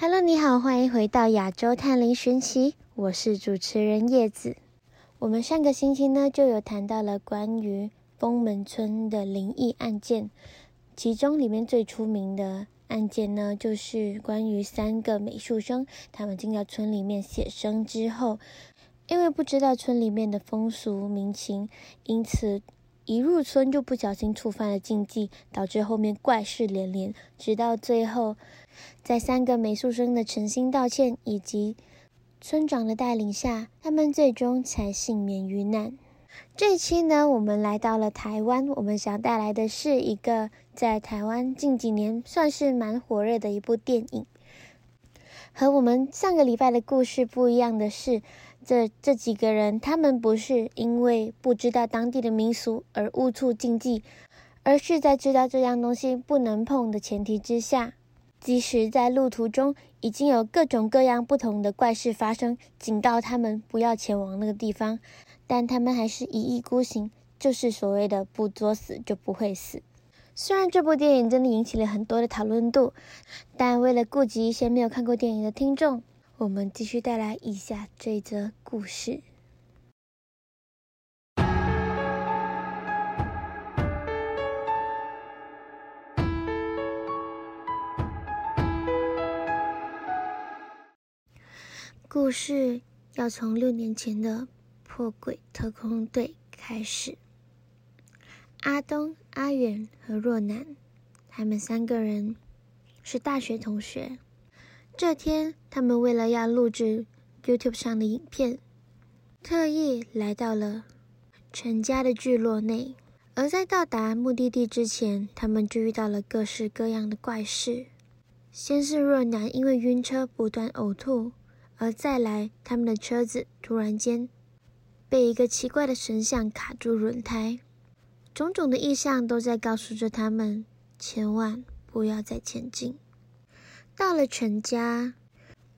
Hello，你好，欢迎回到亚洲探灵寻奇，我是主持人叶子。我们上个星期呢就有谈到了关于封门村的灵异案件，其中里面最出名的案件呢就是关于三个美术生，他们进到村里面写生之后，因为不知道村里面的风俗民情，因此一入村就不小心触犯了禁忌，导致后面怪事连连，直到最后。在三个美术生的诚心道歉以及村长的带领下，他们最终才幸免于难。这一期呢，我们来到了台湾，我们想带来的是一个在台湾近几年算是蛮火热的一部电影。和我们上个礼拜的故事不一样的是，这这几个人他们不是因为不知道当地的民俗而误触禁忌，而是在知道这样东西不能碰的前提之下。即使在路途中已经有各种各样不同的怪事发生，警告他们不要前往那个地方，但他们还是一意孤行，就是所谓的不作死就不会死。虽然这部电影真的引起了很多的讨论度，但为了顾及一些没有看过电影的听众，我们继续带来以下这则故事。故事要从六年前的破鬼特工队开始。阿东、阿远和若男，他们三个人是大学同学。这天，他们为了要录制 YouTube 上的影片，特意来到了陈家的聚落内。而在到达目的地之前，他们就遇到了各式各样的怪事。先是若男因为晕车不断呕吐。而再来，他们的车子突然间被一个奇怪的神像卡住轮胎，种种的异象都在告诉着他们，千万不要再前进。到了陈家，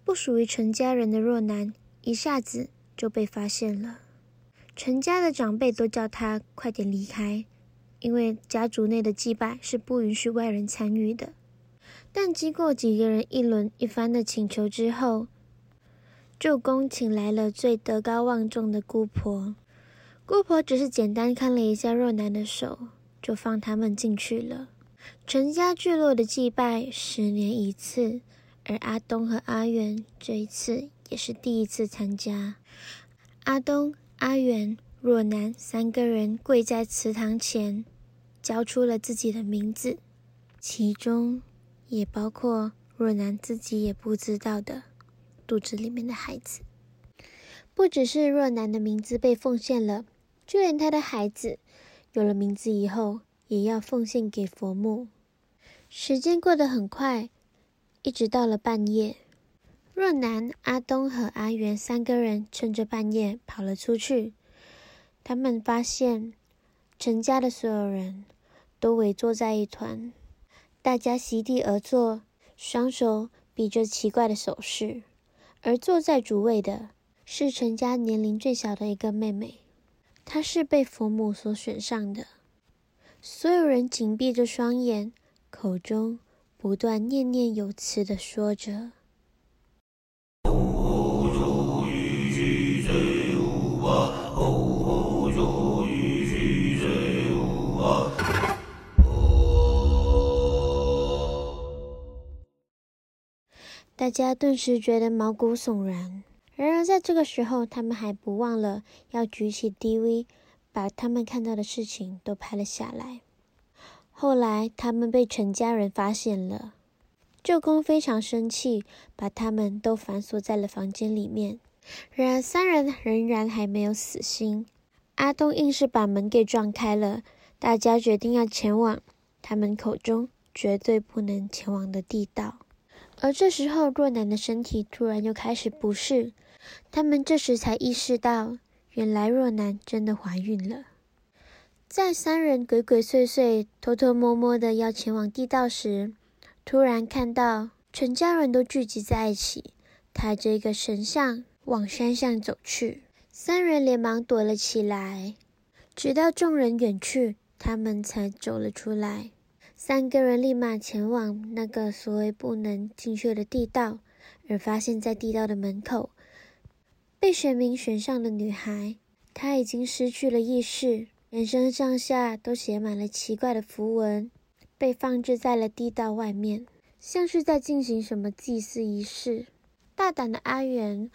不属于陈家人的若男一下子就被发现了。陈家的长辈都叫他快点离开，因为家族内的祭拜是不允许外人参与的。但经过几个人一轮一番的请求之后，舅公请来了最德高望重的姑婆，姑婆只是简单看了一下若男的手，就放他们进去了。陈家聚落的祭拜十年一次，而阿东和阿远这一次也是第一次参加。阿东、阿远、若男三个人跪在祠堂前，交出了自己的名字，其中也包括若男自己也不知道的。肚子里面的孩子，不只是若男的名字被奉献了，就连他的孩子有了名字以后，也要奉献给佛母。时间过得很快，一直到了半夜，若男、阿东和阿元三个人趁着半夜跑了出去。他们发现陈家的所有人都围坐在一团，大家席地而坐，双手比着奇怪的手势。而坐在主位的是陈家年龄最小的一个妹妹，她是被佛母所选上的。所有人紧闭着双眼，口中不断念念有词的说着。大家顿时觉得毛骨悚然。然而，在这个时候，他们还不忘了要举起 DV，把他们看到的事情都拍了下来。后来，他们被陈家人发现了，舅公非常生气，把他们都反锁在了房间里面。然而，三人仍然还没有死心。阿东硬是把门给撞开了。大家决定要前往他们口中绝对不能前往的地道。而这时候，若男的身体突然又开始不适，他们这时才意识到，原来若男真的怀孕了。在三人鬼鬼祟祟、偷偷摸摸的要前往地道时，突然看到全家人都聚集在一起，抬着一个神像往山上走去。三人连忙躲了起来，直到众人远去，他们才走了出来。三个人立马前往那个所谓不能进去的地道，而发现在地道的门口，被神明选上的女孩，她已经失去了意识，全身上下都写满了奇怪的符文，被放置在了地道外面，像是在进行什么祭祀仪式。大胆的阿元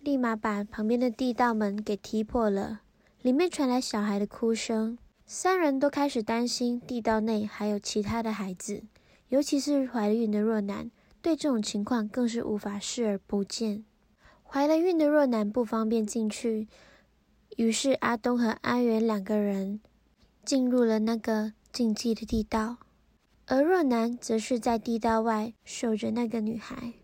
立马把旁边的地道门给踢破了，里面传来小孩的哭声。三人都开始担心地道内还有其他的孩子，尤其是怀孕的若男，对这种情况更是无法视而不见。怀了孕的若男不方便进去，于是阿东和阿元两个人进入了那个禁忌的地道，而若男则是在地道外守着那个女孩。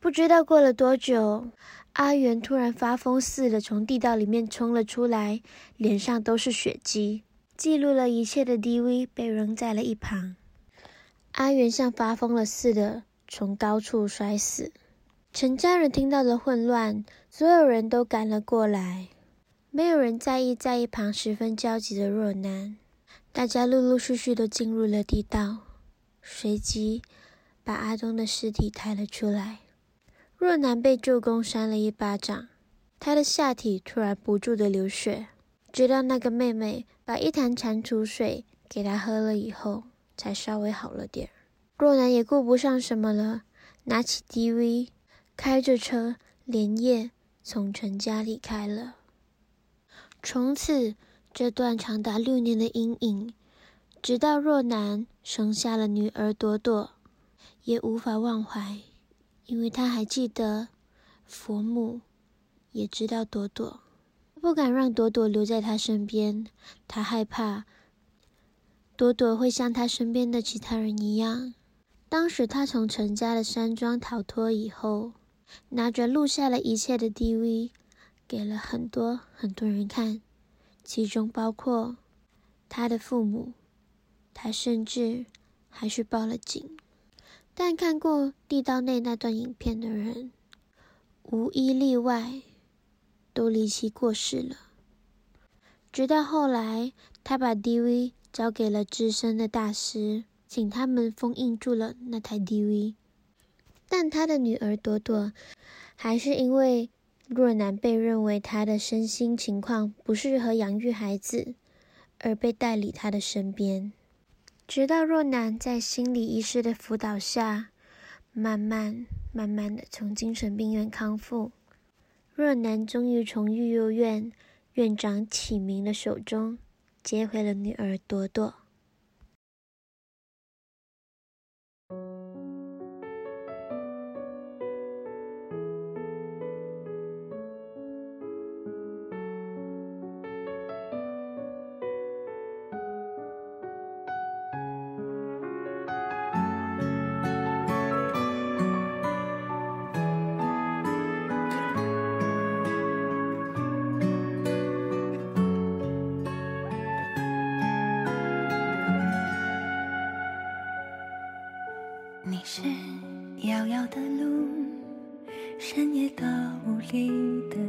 不知道过了多久，阿元突然发疯似的从地道里面冲了出来，脸上都是血迹。记录了一切的 DV 被扔在了一旁，阿元像发疯了似的从高处摔死。陈家人听到了混乱，所有人都赶了过来，没有人在意在一旁十分焦急的若男。大家陆陆续续都进入了地道，随即把阿东的尸体抬了出来。若男被舅公扇了一巴掌，他的下体突然不住的流血。直到那个妹妹把一坛蟾蜍水给他喝了以后，才稍微好了点儿。若男也顾不上什么了，拿起 DV，开着车连夜从陈家离开了。从此，这段长达六年的阴影，直到若男生下了女儿朵朵，也无法忘怀，因为他还记得佛母也知道朵朵。不敢让朵朵留在他身边，他害怕朵朵会像他身边的其他人一样。当时他从陈家的山庄逃脱以后，拿着录下了一切的 DV，给了很多很多人看，其中包括他的父母，他甚至还是报了警。但看过地道内那段影片的人，无一例外。都离奇过世了。直到后来，他把 DV 交给了资深的大师，请他们封印住了那台 DV。但他的女儿朵朵，还是因为若男被认为他的身心情况不适合养育孩子，而被带离他的身边。直到若男在心理医师的辅导下，慢慢慢慢的从精神病院康复。若男终于从育幼院院长启明的手中接回了女儿朵朵。深夜的雾里。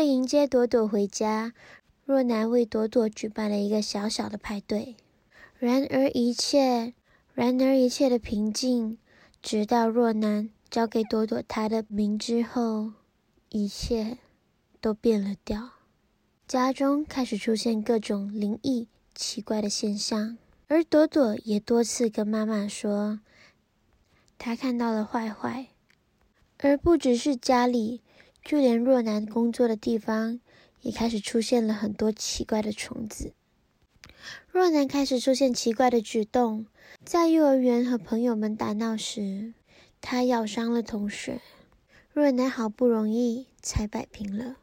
了迎接朵朵回家，若男为朵朵举办了一个小小的派对。然而一切，然而一切的平静，直到若男交给朵朵他的名之后，一切都变了调。家中开始出现各种灵异奇怪的现象，而朵朵也多次跟妈妈说，她看到了坏坏，而不只是家里。就连若男工作的地方也开始出现了很多奇怪的虫子。若男开始出现奇怪的举动，在幼儿园和朋友们打闹时，他咬伤了同学。若男好不容易才摆平了。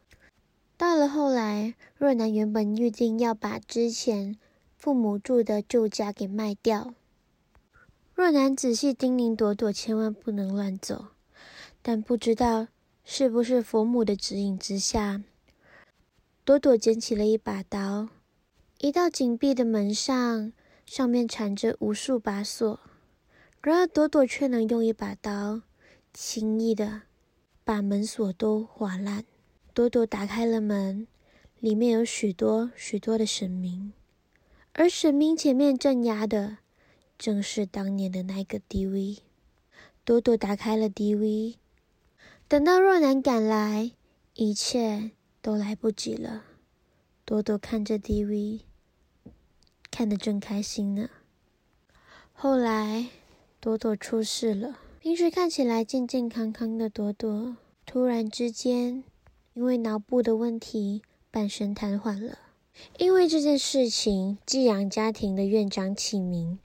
到了后来，若男原本预定要把之前父母住的旧家给卖掉。若男仔细叮咛朵朵千万不能乱走，但不知道。是不是佛母的指引之下，朵朵捡起了一把刀，一道紧闭的门上，上面缠着无数把锁。然而朵朵却能用一把刀，轻易的把门锁都划烂。朵朵打开了门，里面有许多许多的神明，而神明前面镇压的，正是当年的那个 DV。朵朵打开了 DV。等到若男赶来，一切都来不及了。朵朵看着 DV，看得正开心呢。后来，朵朵出事了。平时看起来健健康康的朵朵，突然之间因为脑部的问题，半身瘫痪了。因为这件事情，寄养家庭的院长启明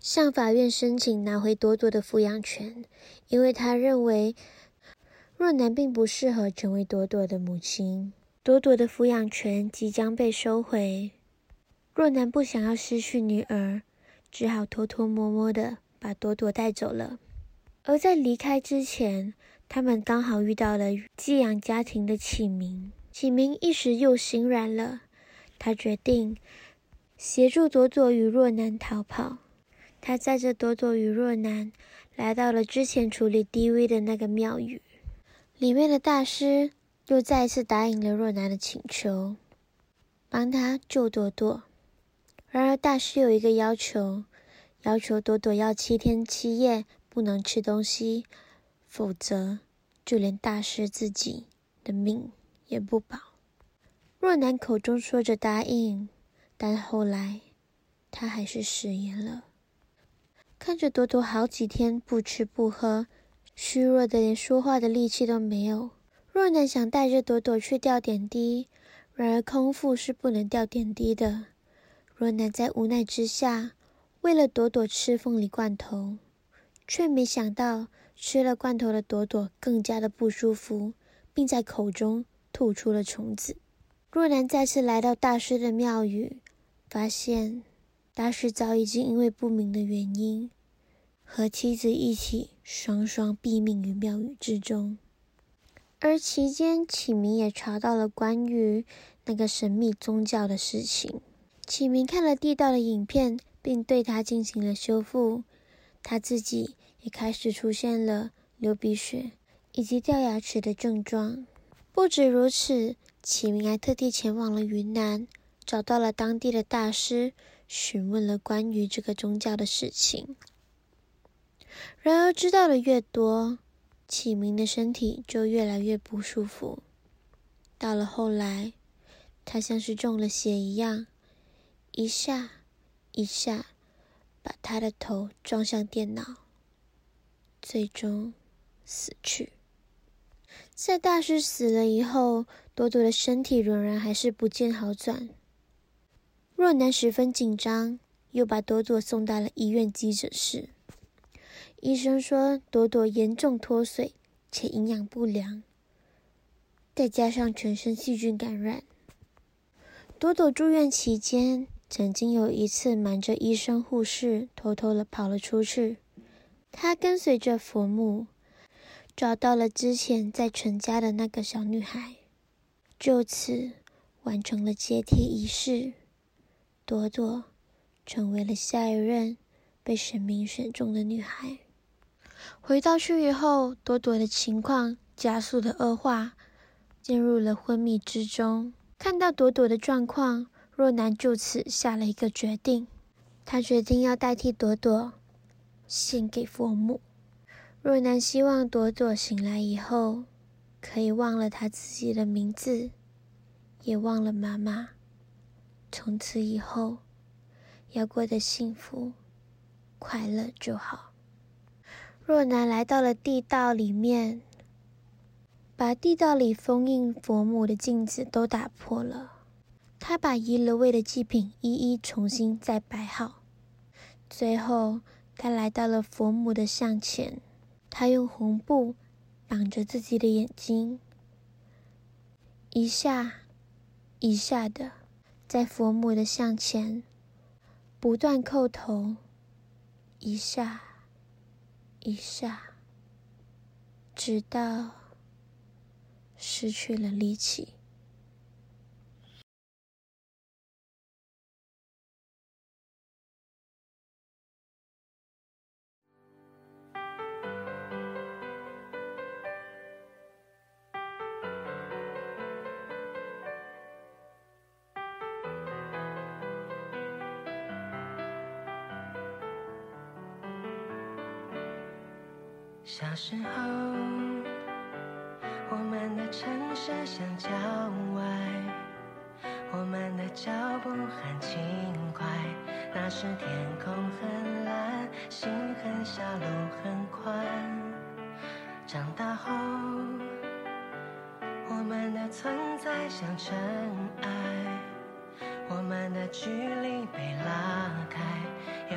向法院申请拿回朵朵的抚养权，因为他认为。若男并不适合成为朵朵的母亲，朵朵的抚养权即将被收回。若男不想要失去女儿，只好偷偷摸摸的把朵朵带走了。而在离开之前，他们刚好遇到了寄养家庭的启明。启明一时又心软了，他决定协助朵朵与若男逃跑。他载着朵朵与若男来到了之前处理 DV 的那个庙宇。里面的大师又再一次答应了若男的请求，帮他救朵朵。然而大师有一个要求，要求朵朵要七天七夜不能吃东西，否则就连大师自己的命也不保。若男口中说着答应，但后来他还是食言了。看着朵朵好几天不吃不喝，虚弱的连说话的力气都没有。若男想带着朵朵去吊点滴，然而空腹是不能吊点滴的。若男在无奈之下，为了朵朵吃凤梨罐头，却没想到吃了罐头的朵朵更加的不舒服，并在口中吐出了虫子。若男再次来到大师的庙宇，发现大师早已经因为不明的原因，和妻子一起双双毙命于庙宇之中。而期间，启明也查到了关于那个神秘宗教的事情。启明看了地道的影片，并对他进行了修复。他自己也开始出现了流鼻血以及掉牙齿的症状。不止如此，启明还特地前往了云南，找到了当地的大师，询问了关于这个宗教的事情。然而，知道的越多，启明的身体就越来越不舒服，到了后来，他像是中了邪一样，一下一下把他的头撞向电脑，最终死去。在大师死了以后，朵朵的身体仍然还是不见好转。若男十分紧张，又把朵朵送到了医院急诊室。医生说，朵朵严重脱水且营养不良，再加上全身细菌感染。朵朵住院期间，曾经有一次瞒着医生护士，偷偷的跑了出去。她跟随着佛母，找到了之前在陈家的那个小女孩，就此完成了接替仪式。朵朵成为了下一任被神明选中的女孩。回到去以后，朵朵的情况加速的恶化，进入了昏迷之中。看到朵朵的状况，若男就此下了一个决定，他决定要代替朵朵献给佛母。若男希望朵朵醒来以后，可以忘了他自己的名字，也忘了妈妈，从此以后要过得幸福快乐就好。若男来到了地道里面，把地道里封印佛母的镜子都打破了。他把遗了位的祭品一一重新再摆好。最后，他来到了佛母的像前，他用红布绑着自己的眼睛，一下一下的在佛母的像前不断叩头，一下。一下，直到失去了力气。小时候，我们的城市像郊外，我们的脚步很轻快。那时天空很蓝，心很小，路很宽。长大后，我们的存在像尘埃，我们的距离被拉开，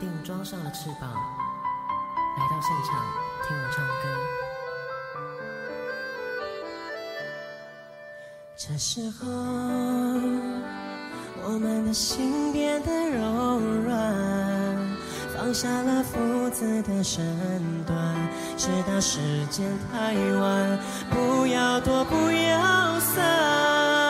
定装上了翅膀，来到现场听我唱歌。这时候，我们的心变得柔软，放下了父子的身段，直到时间太晚，不要躲，不要散。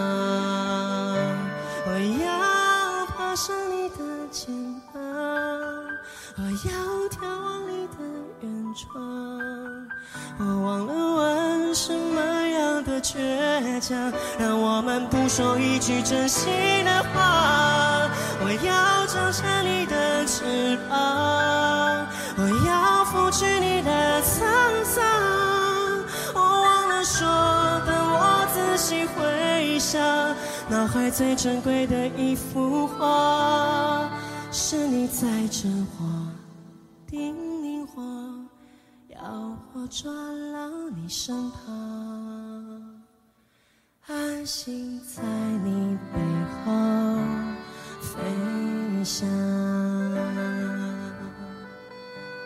爬上你的肩膀我要眺望你的远窗。我忘了问什么样的倔强，让我们不说一句真心的话。我要张开你的翅膀，我要拂去你的沧桑。我忘了说，等我仔细回想，脑海最珍贵的一幅画，是你载着我，叮咛我。要我抓牢你身旁，安心在你背后飞翔，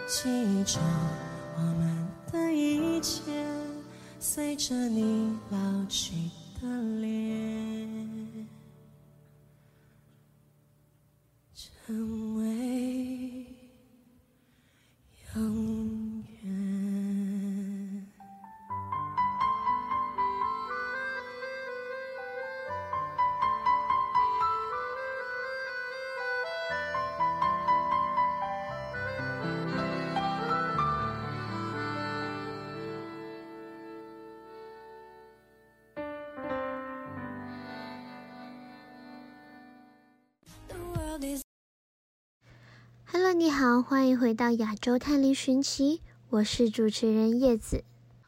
记住我们的一切，随着你老去的脸，成欢迎回到亚洲探灵寻奇，我是主持人叶子。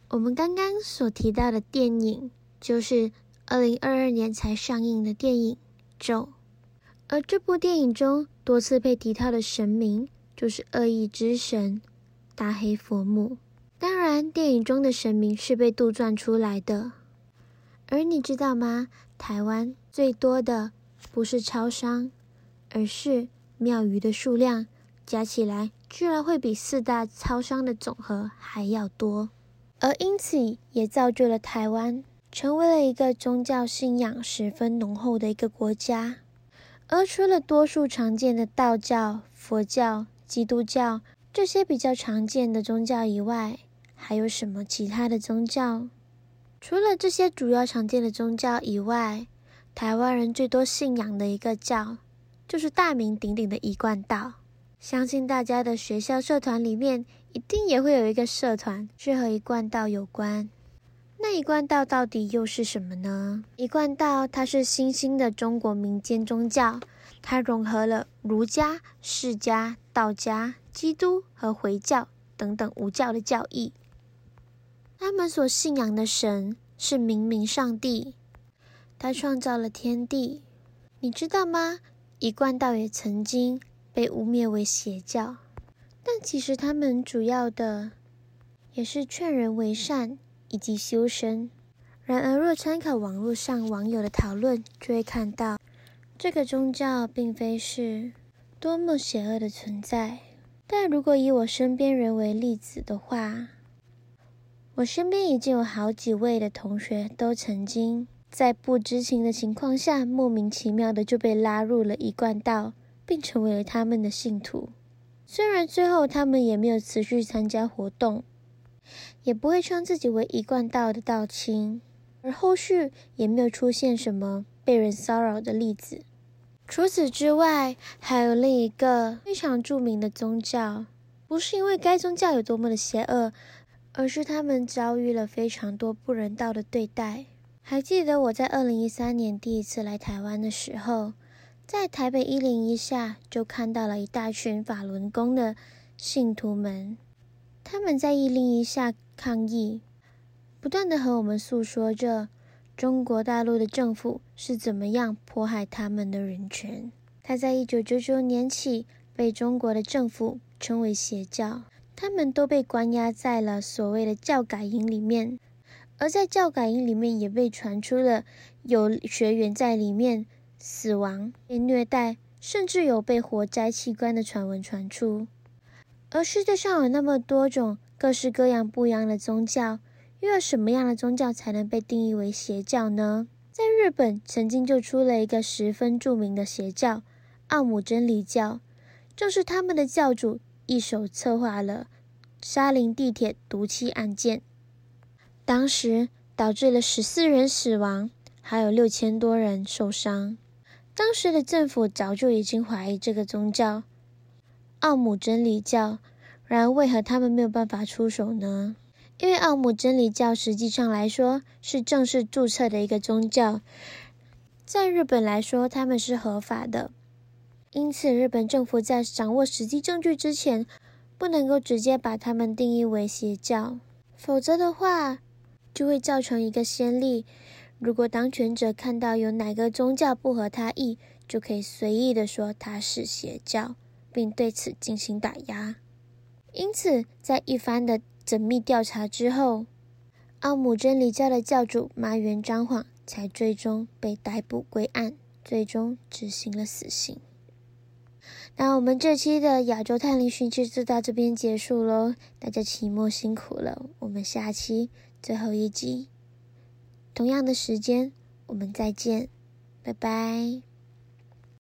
我们刚刚所提到的电影，就是二零二二年才上映的电影《咒》，而这部电影中多次被提到的神明，就是恶意之神大黑佛母。当然，电影中的神明是被杜撰出来的。而你知道吗？台湾最多的不是超商，而是庙宇的数量加起来，居然会比四大超商的总和还要多，而因此也造就了台湾成为了一个宗教信仰十分浓厚的一个国家。而除了多数常见的道教、佛教、基督教这些比较常见的宗教以外，还有什么其他的宗教？除了这些主要常见的宗教以外，台湾人最多信仰的一个教。就是大名鼎鼎的一贯道，相信大家的学校社团里面一定也会有一个社团是和一贯道有关。那一贯道到底又是什么呢？一贯道它是新兴的中国民间宗教，它融合了儒家、释迦、道家、基督和回教等等五教的教义。他们所信仰的神是冥冥上帝，他创造了天地，你知道吗？一贯道也曾经被污蔑为邪教，但其实他们主要的也是劝人为善以及修身。然而，若参考网络上网友的讨论，就会看到这个宗教并非是多么邪恶的存在。但如果以我身边人为例子的话，我身边已经有好几位的同学都曾经。在不知情的情况下，莫名其妙的就被拉入了一贯道，并成为了他们的信徒。虽然最后他们也没有持续参加活动，也不会称自己为一贯道的道亲，而后续也没有出现什么被人骚扰的例子。除此之外，还有另一个非常著名的宗教，不是因为该宗教有多么的邪恶，而是他们遭遇了非常多不人道的对待。还记得我在二零一三年第一次来台湾的时候，在台北一零一下就看到了一大群法轮功的信徒们，他们在一零一下抗议，不断的和我们诉说着中国大陆的政府是怎么样迫害他们的人权。他在一九九九年起被中国的政府称为邪教，他们都被关押在了所谓的教改营里面，而在教改营里面也被传出了有学员在里面死亡、被虐待，甚至有被活摘器官的传闻传出。而世界上有那么多种各式各样不一样的宗教，又有什么样的宗教才能被定义为邪教呢？在日本，曾经就出了一个十分著名的邪教——奥姆真理教，正是他们的教主一手策划了沙林地铁毒气案件，当时导致了十四人死亡，还有六千多人受伤。当时的政府早就已经怀疑这个宗教。奥姆真理教，然而为何他们没有办法出手呢？因为奥姆真理教实际上来说是正式注册的一个宗教，在日本来说他们是合法的，因此日本政府在掌握实际证据之前，不能够直接把他们定义为邪教，否则的话就会造成一个先例。如果当权者看到有哪个宗教不合他意，就可以随意的说他是邪教。并对此进行打压，因此，在一番的缜密调查之后，奥姆真理教的教主麻原彰晃才最终被逮捕归案，最终执行了死刑。那我们这期的亚洲探灵讯息就到这边结束喽，大家期末辛苦了，我们下期最后一集，同样的时间，我们再见，拜拜。